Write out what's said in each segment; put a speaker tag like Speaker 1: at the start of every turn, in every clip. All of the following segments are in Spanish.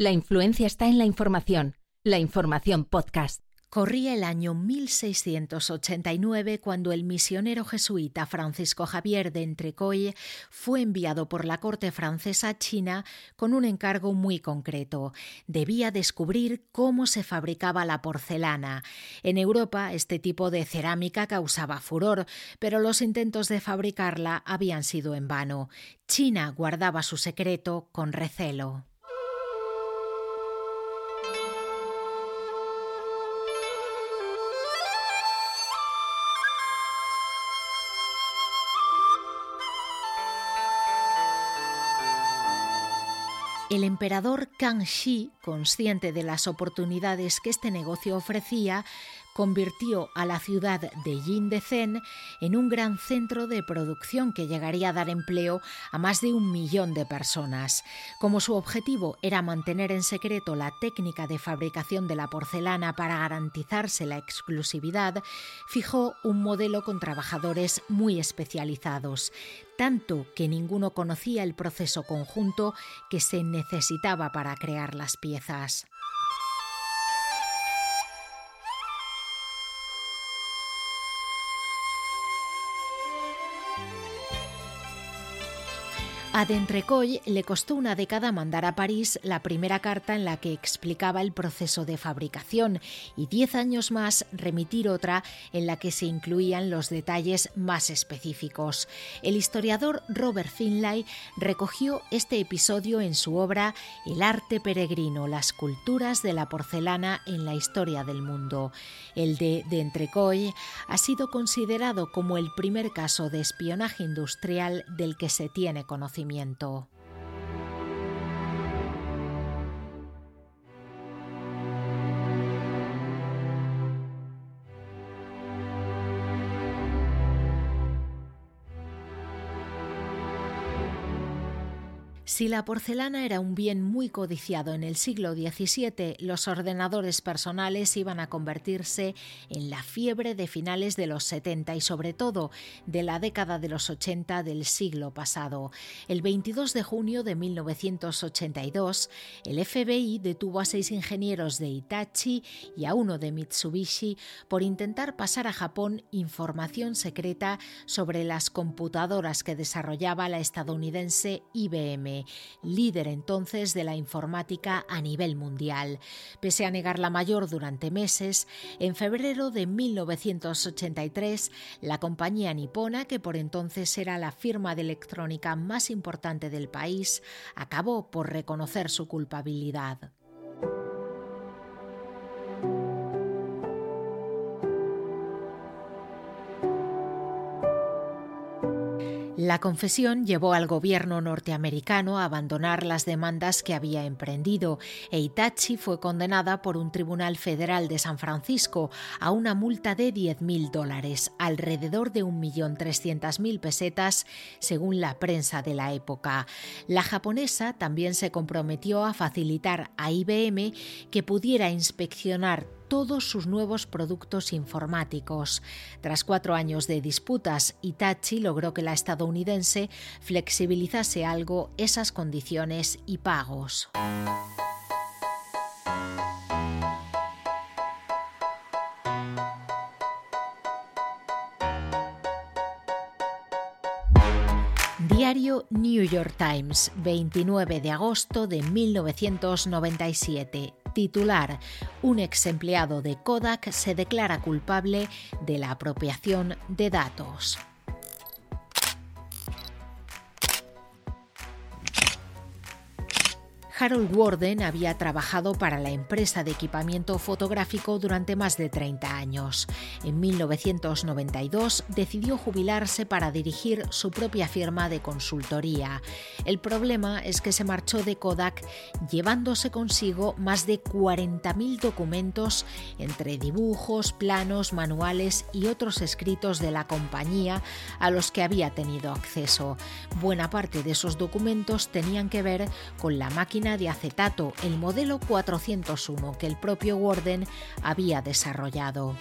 Speaker 1: La influencia está en la información. La información podcast.
Speaker 2: Corría el año 1689 cuando el misionero jesuita Francisco Javier de Entrecoy fue enviado por la corte francesa a China con un encargo muy concreto. Debía descubrir cómo se fabricaba la porcelana. En Europa este tipo de cerámica causaba furor, pero los intentos de fabricarla habían sido en vano. China guardaba su secreto con recelo. El emperador Kang Shi, consciente de las oportunidades que este negocio ofrecía, convirtió a la ciudad de Yindecen en un gran centro de producción que llegaría a dar empleo a más de un millón de personas. Como su objetivo era mantener en secreto la técnica de fabricación de la porcelana para garantizarse la exclusividad, fijó un modelo con trabajadores muy especializados tanto que ninguno conocía el proceso conjunto que se necesitaba para crear las piezas. A D'Entrecoy le costó una década mandar a París la primera carta en la que explicaba el proceso de fabricación y diez años más remitir otra en la que se incluían los detalles más específicos. El historiador Robert Finlay recogió este episodio en su obra El arte peregrino, las culturas de la porcelana en la historia del mundo. El de D'Entrecoy ha sido considerado como el primer caso de espionaje industrial del que se tiene conocimiento conocimiento. Si la porcelana era un bien muy codiciado en el siglo XVII, los ordenadores personales iban a convertirse en la fiebre de finales de los 70 y sobre todo de la década de los 80 del siglo pasado. El 22 de junio de 1982, el FBI detuvo a seis ingenieros de Hitachi y a uno de Mitsubishi por intentar pasar a Japón información secreta sobre las computadoras que desarrollaba la estadounidense IBM líder entonces de la informática a nivel mundial. Pese a negar la mayor durante meses, en febrero de 1983, la compañía nipona, que por entonces era la firma de electrónica más importante del país, acabó por reconocer su culpabilidad. La confesión llevó al gobierno norteamericano a abandonar las demandas que había emprendido e Itachi fue condenada por un tribunal federal de San Francisco a una multa de 10.000 dólares, alrededor de 1.300.000 pesetas, según la prensa de la época. La japonesa también se comprometió a facilitar a IBM que pudiera inspeccionar todos sus nuevos productos informáticos. Tras cuatro años de disputas, Itachi logró que la estadounidense flexibilizase algo esas condiciones y pagos. Diario New York Times, 29 de agosto de 1997. Titular. Un ex empleado de Kodak se declara culpable de la apropiación de datos. Harold Warden había trabajado para la empresa de equipamiento fotográfico durante más de 30 años. En 1992 decidió jubilarse para dirigir su propia firma de consultoría. El problema es que se marchó de Kodak llevándose consigo más de 40.000 documentos entre dibujos, planos, manuales y otros escritos de la compañía a los que había tenido acceso. Buena parte de esos documentos tenían que ver con la máquina de acetato, el modelo 401 que el propio Warden había desarrollado.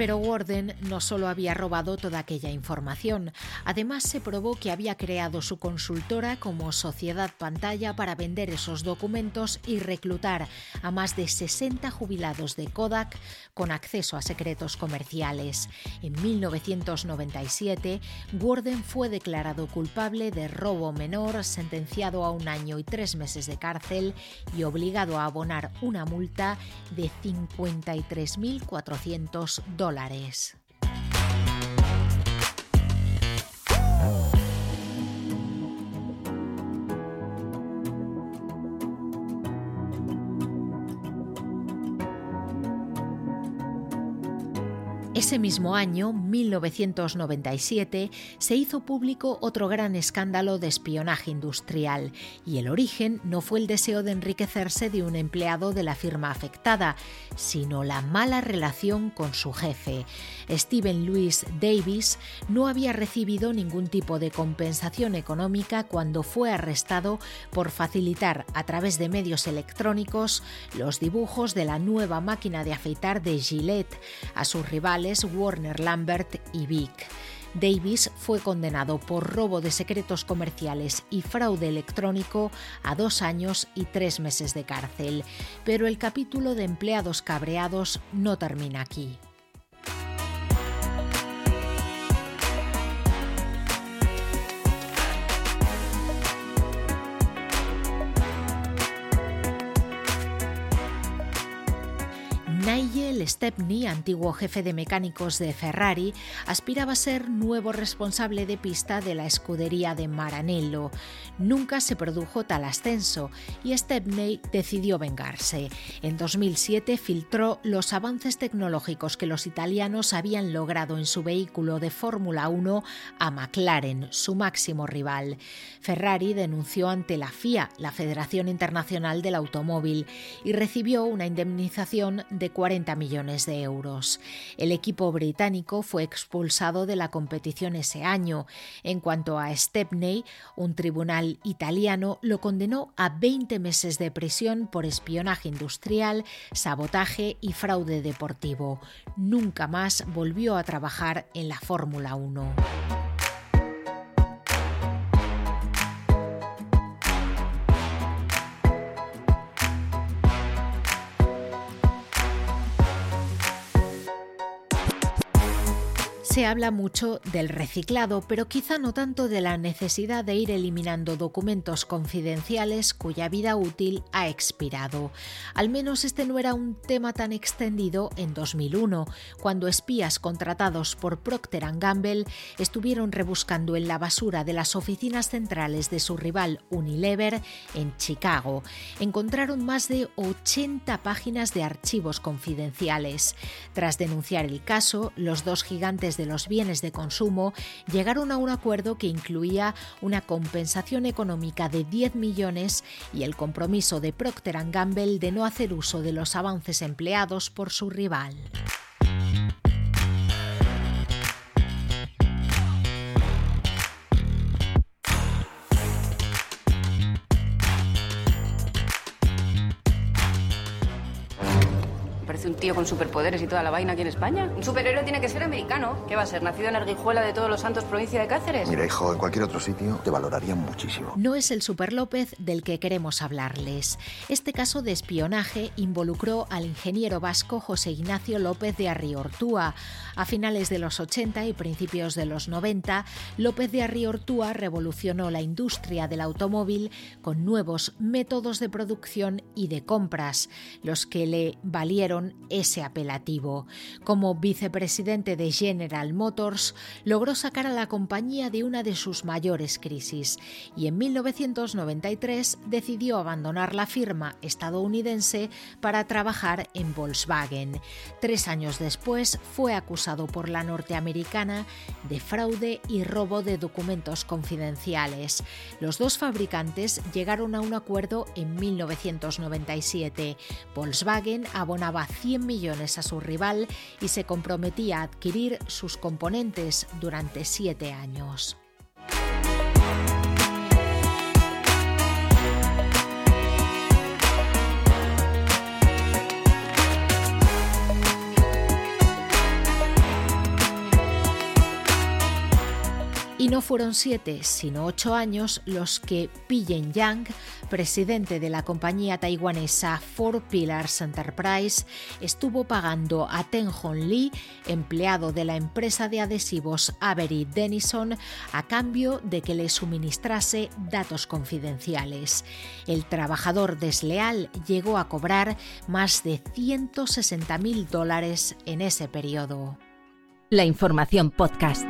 Speaker 2: Pero Warden no solo había robado toda aquella información, además se probó que había creado su consultora como sociedad pantalla para vender esos documentos y reclutar a más de 60 jubilados de Kodak con acceso a secretos comerciales. En 1997, Warden fue declarado culpable de robo menor, sentenciado a un año y tres meses de cárcel y obligado a abonar una multa de 53.400 dólares dólares. Ese mismo año, 1997, se hizo público otro gran escándalo de espionaje industrial, y el origen no fue el deseo de enriquecerse de un empleado de la firma afectada, sino la mala relación con su jefe. Stephen Louis Davis no había recibido ningún tipo de compensación económica cuando fue arrestado por facilitar a través de medios electrónicos los dibujos de la nueva máquina de afeitar de Gillette a sus rivales Warner Lambert y Vic. Davis fue condenado por robo de secretos comerciales y fraude electrónico a dos años y tres meses de cárcel. Pero el capítulo de empleados cabreados no termina aquí. Stepney, antiguo jefe de mecánicos de Ferrari, aspiraba a ser nuevo responsable de pista de la escudería de Maranello. Nunca se produjo tal ascenso y Stepney decidió vengarse. En 2007 filtró los avances tecnológicos que los italianos habían logrado en su vehículo de Fórmula 1 a McLaren, su máximo rival. Ferrari denunció ante la FIA, la Federación Internacional del Automóvil, y recibió una indemnización de 40 millones de euros. El equipo británico fue expulsado de la competición ese año. En cuanto a Stepney, un tribunal italiano lo condenó a 20 meses de prisión por espionaje industrial, sabotaje y fraude deportivo. Nunca más volvió a trabajar en la Fórmula 1. Se habla mucho del reciclado, pero quizá no tanto de la necesidad de ir eliminando documentos confidenciales cuya vida útil ha expirado. Al menos este no era un tema tan extendido en 2001, cuando espías contratados por Procter Gamble estuvieron rebuscando en la basura de las oficinas centrales de su rival Unilever en Chicago. Encontraron más de 80 páginas de archivos confidenciales. Tras denunciar el caso, los dos gigantes de los bienes de consumo llegaron a un acuerdo que incluía una compensación económica de 10 millones y el compromiso de Procter Gamble de no hacer uso de los avances empleados por su rival.
Speaker 3: Parece un tío con superpoderes y toda la vaina aquí en España. Un superhéroe tiene que ser americano. ¿Qué va a ser? ¿Nacido en Arguijuela de Todos los Santos, provincia de Cáceres?
Speaker 4: Mira, hijo, en cualquier otro sitio te valorarían muchísimo.
Speaker 2: No es el Super López del que queremos hablarles. Este caso de espionaje involucró al ingeniero vasco José Ignacio López de Arriortúa. A finales de los 80 y principios de los 90, López de Arriortúa revolucionó la industria del automóvil con nuevos métodos de producción y de compras, los que le valieron ese apelativo. Como vicepresidente de General Motors, logró sacar a la compañía de una de sus mayores crisis y en 1993 decidió abandonar la firma estadounidense para trabajar en Volkswagen. Tres años después fue acusado por la norteamericana de fraude y robo de documentos confidenciales. Los dos fabricantes llegaron a un acuerdo en 1997. Volkswagen abonaba 100 millones a su rival y se comprometía a adquirir sus componentes durante siete años. Y no fueron siete, sino ocho años los que Pillen Yang, presidente de la compañía taiwanesa Four Pillars Enterprise, estuvo pagando a Ten Hong Lee, empleado de la empresa de adhesivos Avery Denison, a cambio de que le suministrase datos confidenciales. El trabajador desleal llegó a cobrar más de 160 mil dólares en ese periodo.
Speaker 1: La información podcast.